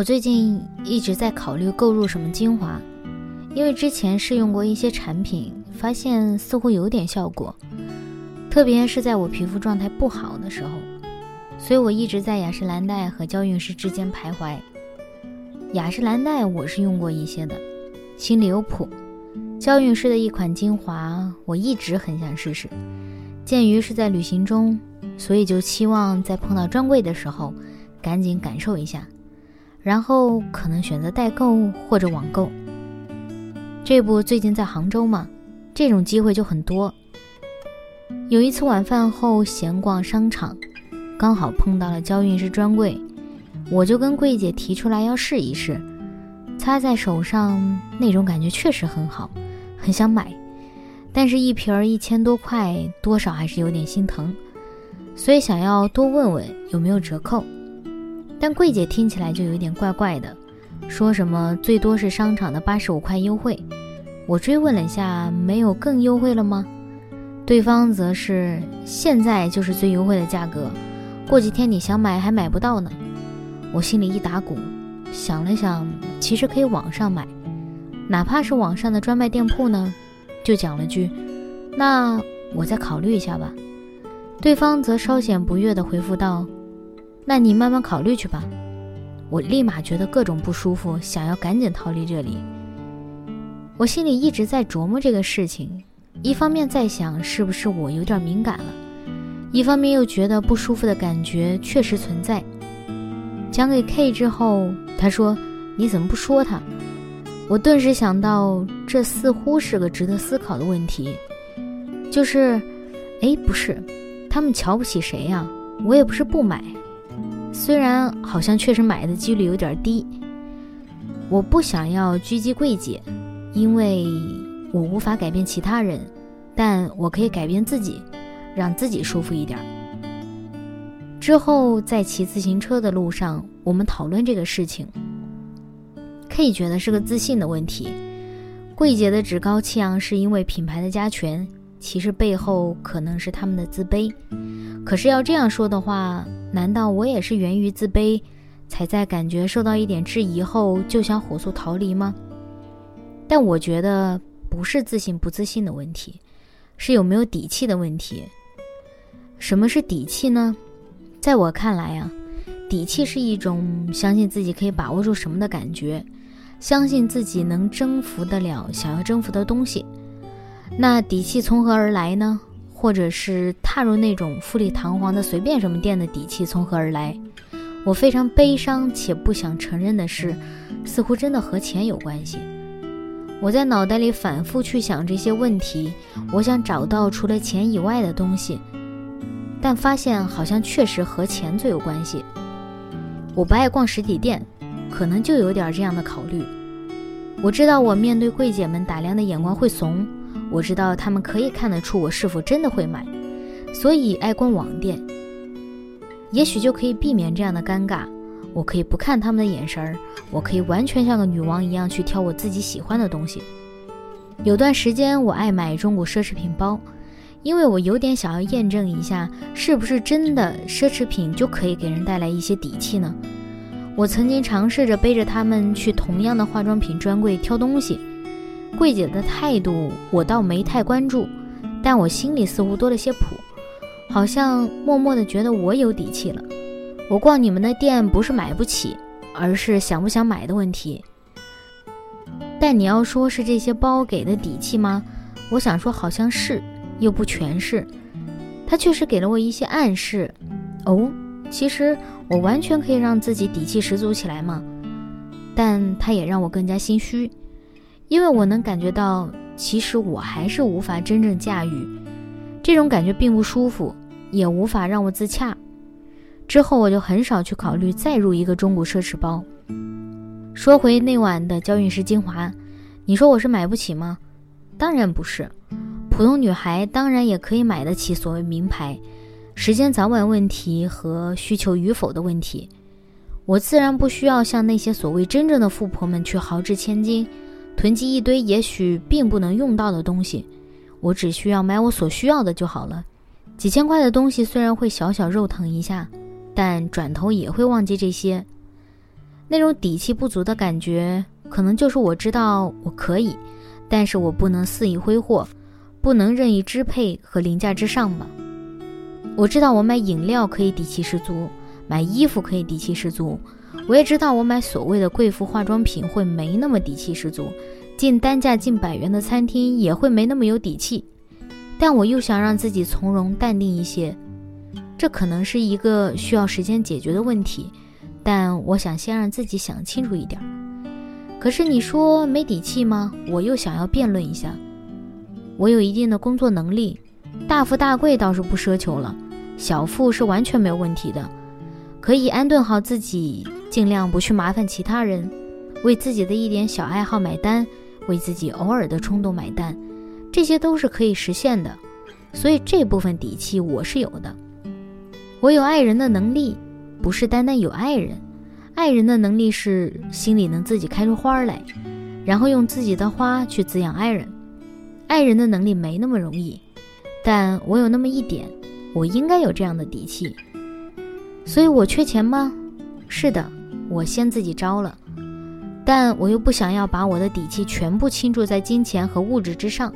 我最近一直在考虑购入什么精华，因为之前试用过一些产品，发现似乎有点效果，特别是在我皮肤状态不好的时候，所以我一直在雅诗兰黛和娇韵诗之间徘徊。雅诗兰黛我是用过一些的，心里有谱。娇韵诗的一款精华，我一直很想试试，鉴于是在旅行中，所以就期望在碰到专柜的时候，赶紧感受一下。然后可能选择代购或者网购。这不最近在杭州嘛，这种机会就很多。有一次晚饭后闲逛商场，刚好碰到了娇韵诗专柜，我就跟柜姐提出来要试一试，擦在手上那种感觉确实很好，很想买，但是一瓶儿一千多块，多少还是有点心疼，所以想要多问问有没有折扣。但柜姐听起来就有点怪怪的，说什么最多是商场的八十五块优惠。我追问了一下，没有更优惠了吗？对方则是现在就是最优惠的价格，过几天你想买还买不到呢。我心里一打鼓，想了想，其实可以网上买，哪怕是网上的专卖店铺呢，就讲了句：“那我再考虑一下吧。”对方则稍显不悦地回复道。那你慢慢考虑去吧。我立马觉得各种不舒服，想要赶紧逃离这里。我心里一直在琢磨这个事情，一方面在想是不是我有点敏感了，一方面又觉得不舒服的感觉确实存在。讲给 K 之后，他说：“你怎么不说他？”我顿时想到，这似乎是个值得思考的问题。就是，哎，不是，他们瞧不起谁呀？我也不是不买。虽然好像确实买的几率有点低，我不想要狙击柜姐，因为我无法改变其他人，但我可以改变自己，让自己舒服一点。之后在骑自行车的路上，我们讨论这个事情，K 觉得是个自信的问题，柜姐的趾高气扬是因为品牌的加权，其实背后可能是他们的自卑。可是要这样说的话。难道我也是源于自卑，才在感觉受到一点质疑后就想火速逃离吗？但我觉得不是自信不自信的问题，是有没有底气的问题。什么是底气呢？在我看来啊，底气是一种相信自己可以把握住什么的感觉，相信自己能征服得了想要征服的东西。那底气从何而来呢？或者是踏入那种富丽堂皇的随便什么店的底气从何而来？我非常悲伤且不想承认的是，似乎真的和钱有关系。我在脑袋里反复去想这些问题，我想找到除了钱以外的东西，但发现好像确实和钱最有关系。我不爱逛实体店，可能就有点这样的考虑。我知道我面对柜姐们打量的眼光会怂。我知道他们可以看得出我是否真的会买，所以爱逛网店。也许就可以避免这样的尴尬。我可以不看他们的眼神儿，我可以完全像个女王一样去挑我自己喜欢的东西。有段时间我爱买中古奢侈品包，因为我有点想要验证一下，是不是真的奢侈品就可以给人带来一些底气呢？我曾经尝试着背着他们去同样的化妆品专柜挑东西。柜姐的态度我倒没太关注，但我心里似乎多了些谱，好像默默的觉得我有底气了。我逛你们的店不是买不起，而是想不想买的问题。但你要说是这些包给的底气吗？我想说好像是，又不全是。它确实给了我一些暗示。哦，其实我完全可以让自己底气十足起来嘛。但它也让我更加心虚。因为我能感觉到，其实我还是无法真正驾驭，这种感觉并不舒服，也无法让我自洽。之后我就很少去考虑再入一个中古奢侈包。说回那晚的娇韵诗精华，你说我是买不起吗？当然不是，普通女孩当然也可以买得起所谓名牌。时间早晚问题和需求与否的问题，我自然不需要像那些所谓真正的富婆们去豪掷千金，囤积一堆也许并不能用到的东西。我只需要买我所需要的就好了。几千块的东西虽然会小小肉疼一下。但转头也会忘记这些，那种底气不足的感觉，可能就是我知道我可以，但是我不能肆意挥霍，不能任意支配和凌驾之上吧。我知道我买饮料可以底气十足，买衣服可以底气十足，我也知道我买所谓的贵妇化妆品会没那么底气十足，进单价近百元的餐厅也会没那么有底气，但我又想让自己从容淡定一些。这可能是一个需要时间解决的问题，但我想先让自己想清楚一点。可是你说没底气吗？我又想要辩论一下。我有一定的工作能力，大富大贵倒是不奢求了，小富是完全没有问题的，可以安顿好自己，尽量不去麻烦其他人，为自己的一点小爱好买单，为自己偶尔的冲动买单，这些都是可以实现的。所以这部分底气我是有的。我有爱人的能力，不是单单有爱人，爱人的能力是心里能自己开出花来，然后用自己的花去滋养爱人。爱人的能力没那么容易，但我有那么一点，我应该有这样的底气。所以我缺钱吗？是的，我先自己招了，但我又不想要把我的底气全部倾注在金钱和物质之上，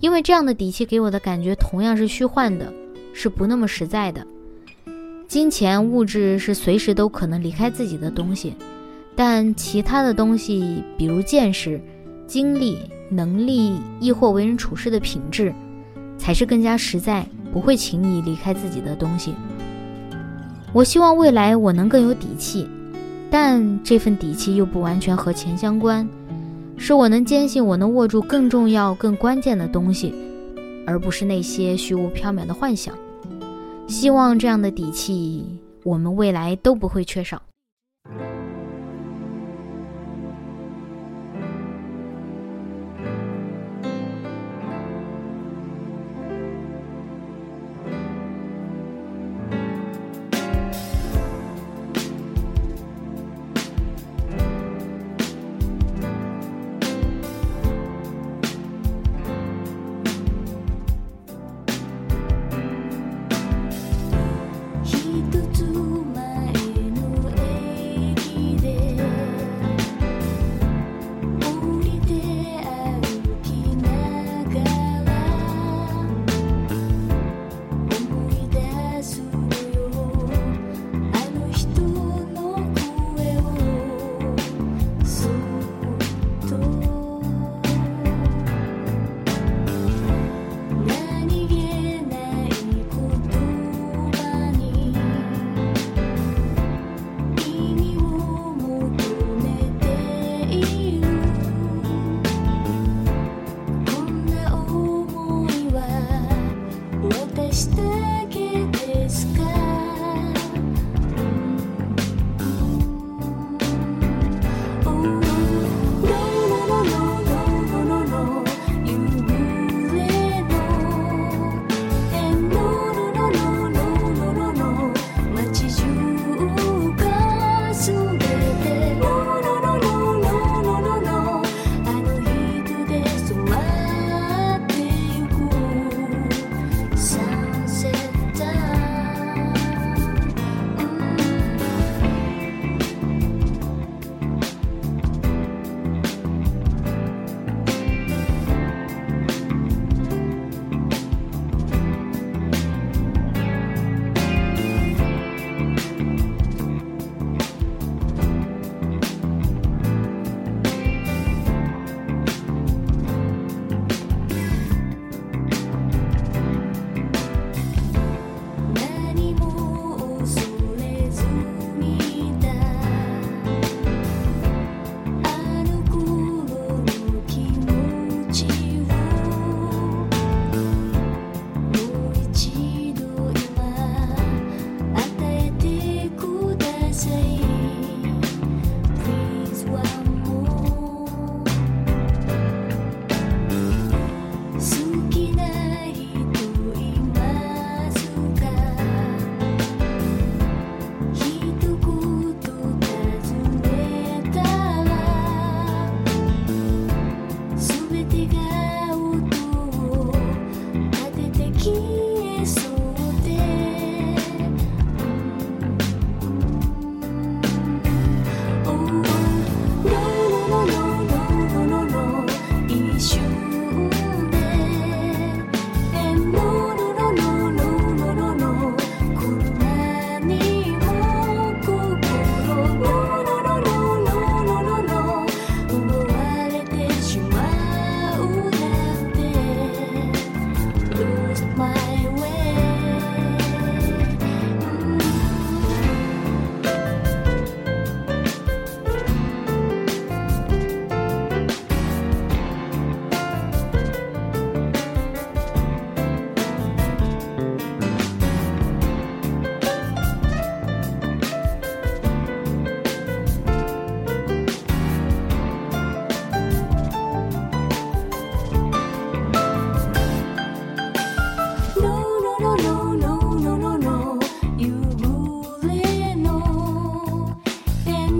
因为这样的底气给我的感觉同样是虚幻的，是不那么实在的。金钱物质是随时都可能离开自己的东西，但其他的东西，比如见识、经历、能力，亦或为人处事的品质，才是更加实在，不会轻易离开自己的东西。我希望未来我能更有底气，但这份底气又不完全和钱相关，是我能坚信我能握住更重要、更关键的东西，而不是那些虚无缥缈的幻想。希望这样的底气，我们未来都不会缺少。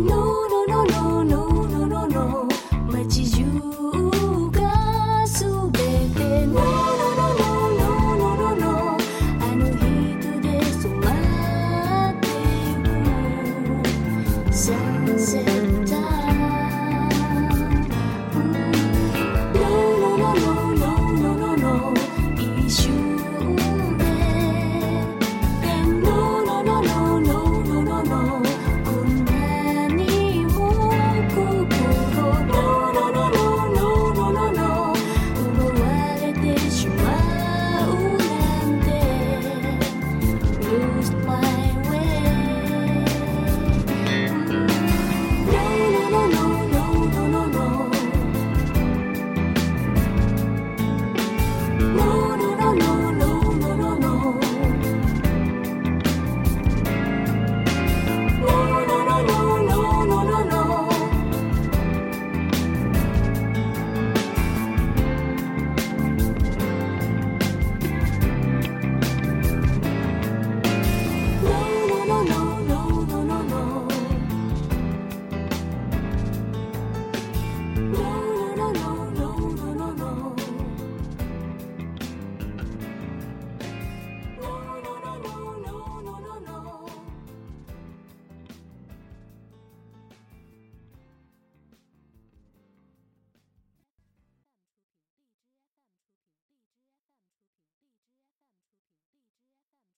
有你